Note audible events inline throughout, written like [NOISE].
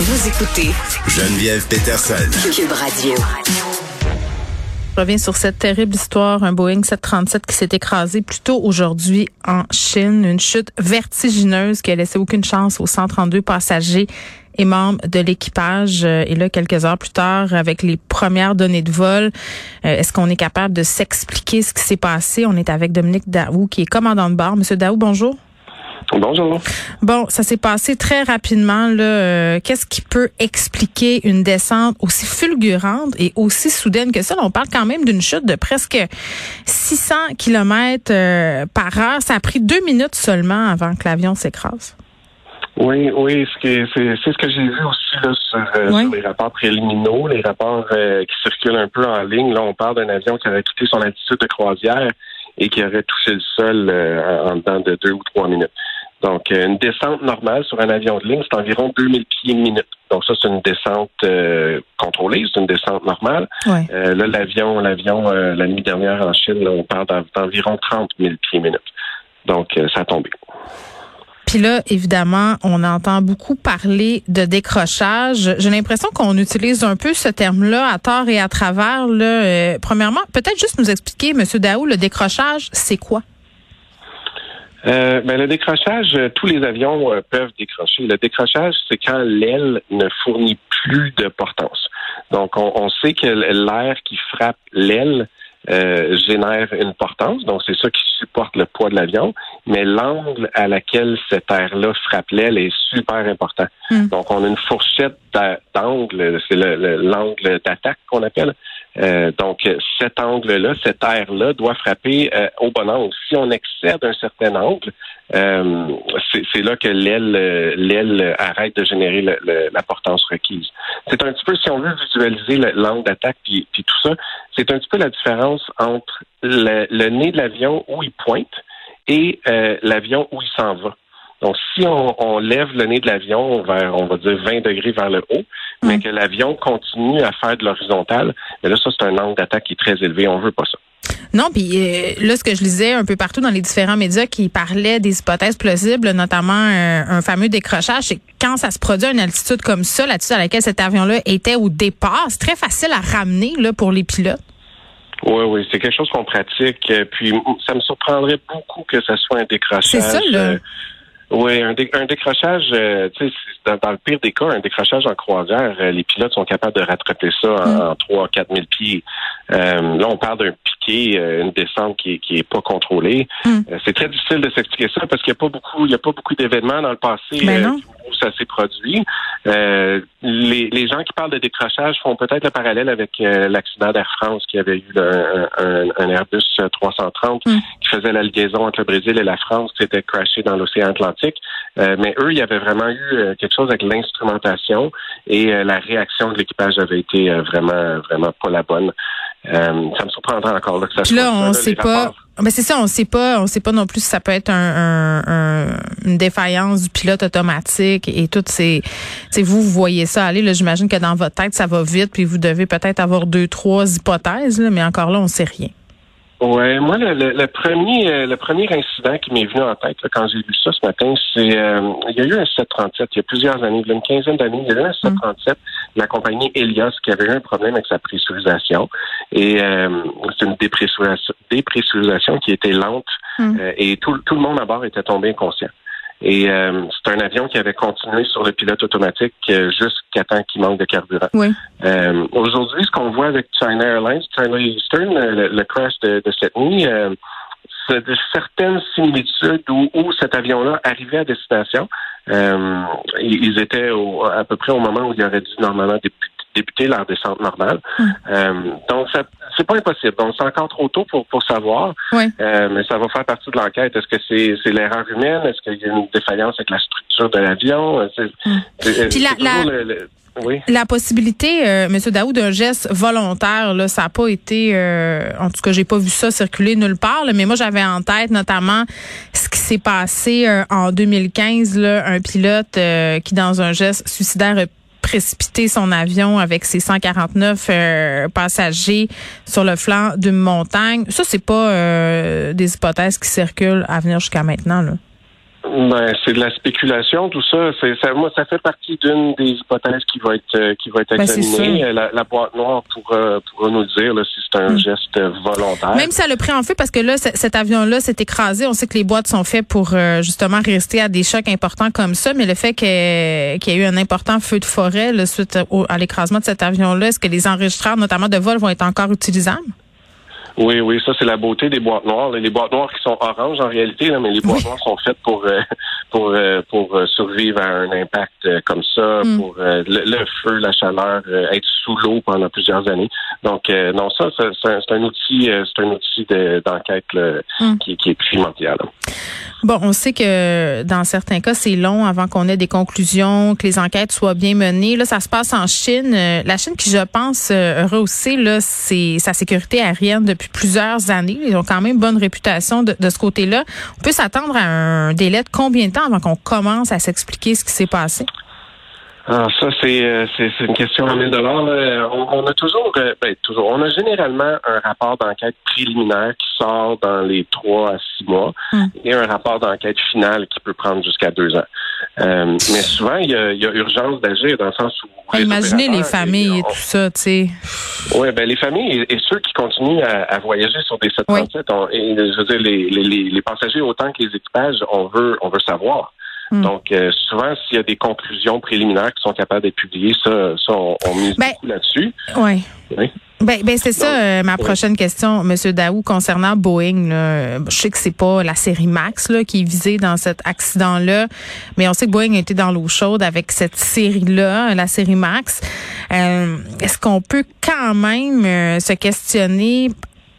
Vous écoutez Geneviève Peterson. Cube Radio. Je reviens sur cette terrible histoire, un Boeing 737 qui s'est écrasé plus tôt aujourd'hui en Chine, une chute vertigineuse qui a laissé aucune chance aux 132 passagers et membres de l'équipage. Et là, quelques heures plus tard, avec les premières données de vol, euh, est-ce qu'on est capable de s'expliquer ce qui s'est passé? On est avec Dominique Daou, qui est commandant de bord. Monsieur Daou, bonjour. Bonjour. Bon, ça s'est passé très rapidement. Là. Euh, qu'est-ce qui peut expliquer une descente aussi fulgurante et aussi soudaine que ça? on parle quand même d'une chute de presque 600 km euh, par heure. Ça a pris deux minutes seulement avant que l'avion s'écrase. Oui, oui, c'est ce que j'ai vu aussi là, sur, euh, les rapports préliminaux, les rapports qui circulent un peu en ligne. Là, on parle d'un avion qui aurait quitté son altitude de croisière et qui aurait touché le sol en dedans de deux ou trois minutes. Donc, euh, une descente normale sur un avion de ligne, c'est environ 2000 pieds minute. Donc, ça, c'est une descente euh, contrôlée, c'est une descente normale. Euh, là, l'avion, l'avion, la nuit dernière en Chine, on parle d'environ 30 000 pieds minute. Donc, ça a tombé. Puis là, évidemment, on entend beaucoup parler de décrochage. J'ai l'impression qu'on utilise un peu ce terme-là à tort et à travers. Là. premièrement, peut-être juste nous expliquer, Monsieur Daou, le décrochage, c'est quoi? Euh, ben, le décrochage, euh, tous les avions euh, peuvent décrocher. Le décrochage, c'est quand l'aile ne fournit plus de portance. Donc, on, sait que l'air qui frappe l'aile génère une portance, donc c'est ça qui supporte le poids de l'avion, mais l'angle à laquelle cet air-là frappe l'aile est super important. Hmm. Donc, on a une fourchette d'angle, c'est l'angle d'attaque qu'on appelle. Euh, donc, cet angle-là, cet air-là doit frapper euh, au bon angle. Si on excède un certain angle, euh, c'est là que l'aile l'aile arrête de générer la portance requise. C'est un petit peu, si on veut visualiser l'angle d'attaque puis, tout ça, c'est un petit peu la différence entre le nez de l'avion où il pointe et l'avion où il s'en va. Donc, si on, lève le nez de l'avion vers, on va dire, 20 degrés vers le haut, mais que l'avion continue à faire de l'horizontale, là, ça, c'est un angle d'attaque qui est très élevé. On veut pas ça. Non, puis euh, là, ce que je lisais un peu partout dans les différents médias qui parlaient des hypothèses plausibles, notamment euh, un fameux décrochage, c'est quand ça se produit à une altitude comme ça, l'altitude à laquelle cet avion-là était au départ, c'est très facile à ramener là, pour les pilotes. Oui, oui, c'est quelque chose qu'on pratique. Euh, puis ça me surprendrait beaucoup que ce soit un décrochage. C'est ça, là. Oui, un, décrochage, euh, tu sais, dans, le pire des cas, un décrochage en croisière, euh, les pilotes sont capables de rattraper ça en, 3 à 4 000 pieds. Euh, là, on parle d'un piqué, une descente qui, qui est pas contrôlée. Hmm. c'est très difficile de s'expliquer ça parce qu'il n'y a pas beaucoup, il y a pas beaucoup d'événements dans le passé ben où ça s'est produit. les, les gens qui parlent de décrochage font peut-être le parallèle avec l'accident d'Air France qui avait eu un, un, Airbus 330 hmm. qui faisait la liaison entre le Brésil et la France qui s'était crashé dans l'océan Atlantique. Euh, mais eux, il y avait vraiment eu euh, quelque chose avec l'instrumentation et euh, la réaction de l'équipage avait été vraiment, vraiment pas la bonne. Ça me surprendrait encore là, que ça soit là, on sait pas. Mais c'est ça, on sait pas, on sait pas non plus si ça peut être une défaillance du pilote automatique et tout. C'est, vous, vous voyez ça aller. Là, j'imagine que dans votre tête, ça va vite, puis vous devez peut-être avoir deux, trois hypothèses, mais encore là, on sait rien. Ouais, moi le, le, premier euh, le premier incident qui m'est venu en tête quand j'ai vu ça ce matin, c'est euh, il y a eu un 737 il y a plusieurs années, il y a une quinzaine d'années, il y a eu un 737 la compagnie Elias qui avait eu un problème avec sa pressurisation et euh, c'est une dépressurisation, dépressurisation qui était lente mm. et tout, tout le monde à bord était tombé inconscient. Et euh, c'est un avion qui avait continué sur le pilote automatique euh, jusqu'à temps qu'il manque de carburant. Oui. Euh, Aujourd'hui, ce qu'on voit avec China Airlines, China Eastern, euh, le, crash de, de, cette nuit, c'est de certaines similitudes où, où cet avion-là arrivait à destination. ils étaient au, à peu près au moment où il aurait dû normalement débuter leur descente normale. Hum. donc, ça, c'est pas impossible. Donc, c'est encore trop tôt pour, pour savoir. Euh, mais ça va faire partie de l'enquête. Est-ce que c'est, l'erreur humaine? Est-ce qu'il y a une défaillance avec la structure de l'avion? Euh, hmm. Puis la, oui. la possibilité, euh, M. Daoud, d'un geste volontaire, là, ça n'a pas été, euh, en tout cas, j'ai pas vu ça circuler nulle part. mais moi, j'avais en tête notamment ce qui s'est passé en 2015, là, un pilote qui, dans un geste suicidaire, précipiter son avion avec ses 149 euh, passagers sur le flanc d'une montagne. Ça, c'est pas euh, des hypothèses qui circulent à venir jusqu'à maintenant. Là. Ben, c'est de la spéculation, tout ça. C'est, ça. Moi, ça fait partie d'une des hypothèses qui va être euh, qui va être ben, examinée. la, la, boîte noire pour euh, pour nous dire là, si c'est un hmm. geste volontaire. Même si ça le pris en feu, parce que là, cet avion-là s'est écrasé. On sait que les boîtes sont faites pour euh, justement rester à des chocs importants comme ça. Mais le fait qu'il y ait eu un important feu de forêt là, suite à l'écrasement de cet avion-là, est-ce que les enregistreurs, notamment de vol, vont être encore utilisables? Oui, oui, ça c'est la beauté des boîtes noires. Les boîtes noires qui sont oranges en réalité, là, mais les boîtes noires sont faites pour euh, pour euh, pour euh, survivre à un impact comme ça, mm. pour le, feu, la chaleur, être sous l'eau pendant plusieurs années. Donc non, ça c'est un, outil, c'est un outil d'enquête mm. qui, qui, est primordial. Bon, on sait que dans certains cas, c'est long avant qu'on ait des conclusions, que les enquêtes soient bien menées. Là, ça se passe en Chine. La Chine qui, je pense, rehaussé là, c'est sa sécurité aérienne depuis plusieurs années. Ils ont quand même bonne réputation de, ce côté-là. On peut s'attendre à un délai de combien de temps avant qu'on commence à s'expliquer ce qui s'est passé? Alors ça, c'est, euh, c'est, une question à 1000 dollars. On, a toujours, euh, ben, toujours, on a généralement un rapport d'enquête préliminaire qui sort dans les trois à six mois hum. et un rapport d'enquête final qui peut prendre jusqu'à deux ans. Euh, mais souvent, il y, a, urgence d'agir dans le sens où... Imaginez les familles et, tout ça, tu sais. Oui, ben les familles et, ceux qui continuent à, voyager sur des 737, et, je veux dire, les, les, les passagers autant que les équipages, on veut, on veut savoir. Hmm. Donc, euh, souvent, s'il y a des conclusions préliminaires qui sont capables d'être publiées, ça, ça on, mise ben, beaucoup là-dessus. Oui. Ben, ben c'est ça euh, ma prochaine question, Monsieur Daou, concernant Boeing. Là, je sais que c'est pas la série Max là, qui est visée dans cet accident-là, mais on sait que Boeing a été dans l'eau chaude avec cette série-là, la série Max. Euh, est-ce qu'on peut quand même se questionner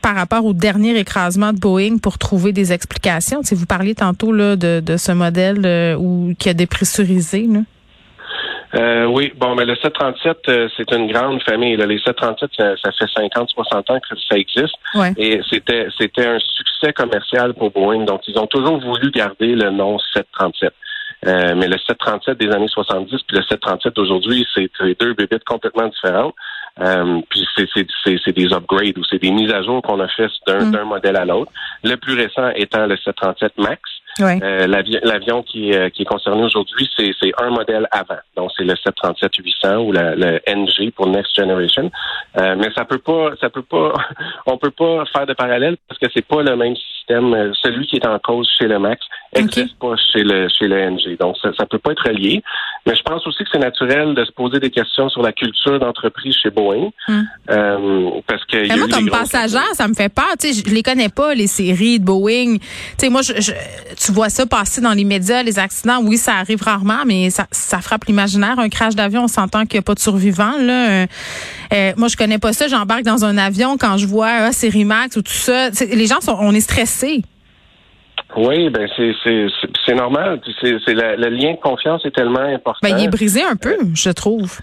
par rapport au dernier écrasement de Boeing pour trouver des explications? Si vous parliez tantôt là, de, de ce modèle euh, où, qui a dépressurisé. Là. Euh, oui, bon, mais le 737, euh, c'est une grande famille. Là. Les 737, ça, ça fait 50, 60 ans que ça existe. Et c'était, c'était un succès commercial pour Boeing. Donc, ils ont toujours voulu garder le nom 737. Euh, mais le 737 des années 70 puis le 737 d'aujourd'hui, c'est deux bébés complètement différents. Euh, puis c'est des upgrades ou c'est des mises à jour qu'on a fait mm. d'un modèle à l'autre. Le plus récent étant le 737 MAX. Euh, l'avion qui, euh, qui est concerné aujourd'hui, c'est un modèle avant. Donc, c'est le 737-800 ou le NG pour Next Generation. Euh, mais ça peut pas, ça peut pas, [LAUGHS] on peut pas faire de parallèle parce que c'est pas le même système. Celui qui est en cause chez le Max n'existe pas chez le chez le NG. Donc, ça, ça peut pas être lié. Mais je pense aussi que c'est naturel de se poser des questions sur la culture d'entreprise chez Boeing. Hmm. parce que moi, comme passagère, ça me fait peur. Tu sais, je les connais pas les séries de Boeing. Tu sais, moi, je, je tu vois ça passer dans les médias, les accidents, oui, ça arrive rarement, mais ça, ça frappe l'imaginaire. Un crash d'avion, on s'entend qu'il n'y a pas de survivants. Là. Euh, euh, moi, je connais pas ça. J'embarque dans un avion quand je vois ah, série Max ou tout ça. Les gens sont, on est stressés. Oui, ben c'est c'est normal. C'est le lien de confiance est tellement important. Ben, il est brisé un peu, je trouve.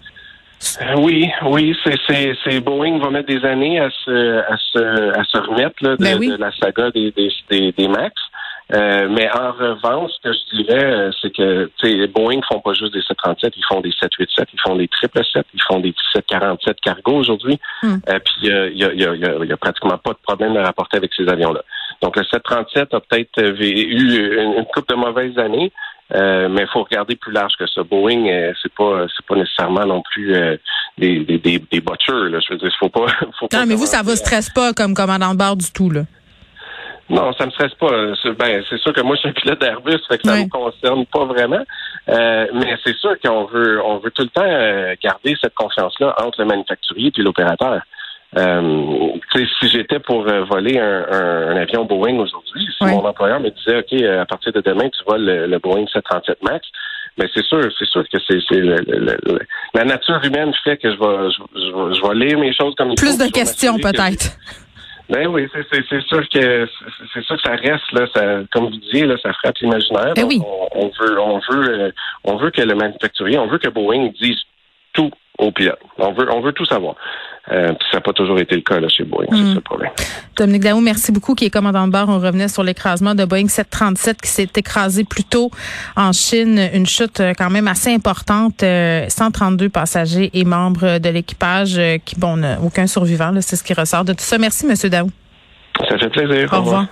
Euh, oui, oui, c'est c'est Boeing va mettre des années à se à se à se remettre là, de, ben de la saga des des, des Max. Euh, mais en revanche, ce que je dirais, euh, c'est que Boeing font pas juste des 737, ils font des 787, ils font des 777, ils font des 747 cargo aujourd'hui. Hmm. Euh, puis il y a, y, a, y, a, pratiquement pas de problème à rapporter avec ces avions-là. Donc le 737 a peut-être eu une, coupe de mauvaises années. mais il faut regarder plus large que ça. Boeing, c'est pas c'est pas nécessairement non plus des, des, des, des butchers. Là. Je veux dire, faut pas. [LAUGHS] Faut non, mais vous, ça vous stresse pas comme commandant de bord du tout, là. Non, ça me stresse pas. Ben, c'est sûr que moi, je suis un pilote d'Airbus, fait que ça me concerne pas vraiment. Euh, mais c'est sûr qu'on veut, on veut tout le temps euh, garder cette confiance-là entre le manufacturier et l'opérateur. Euh, si j'étais pour euh, voler un, un, avion Boeing aujourd'hui, si mon employeur me disait, OK, à partir de demain, tu voles le, Boeing 737 MAX, mais c'est sûr, c'est sûr que c'est la nature humaine fait que je vais, je, je, vais lire mes choses comme Plus de questions, peut-être. Ben oui, c'est sûr que c'est sûr que ça reste là, ça, comme vous disiez là, ça frappe l'imaginaire. Ben oui. on, veut, on veut, euh, on veut que le manufacturier, on veut que Boeing dise tout au pilote. On veut, on veut tout savoir. Euh, ça n'a pas toujours été le cas là, chez Boeing, c'est mm. ça le problème. Dominique Daou, merci beaucoup, qui est commandant de bord. On revenait sur l'écrasement de Boeing 737 qui s'est écrasé plus tôt en Chine. Une chute euh, quand même assez importante. 132 euh, passagers et membres de l'équipage qui, bon, aucun survivant. C'est ce qui ressort de tout ça. Merci, Monsieur Daou. Ça fait plaisir. Au, revoir.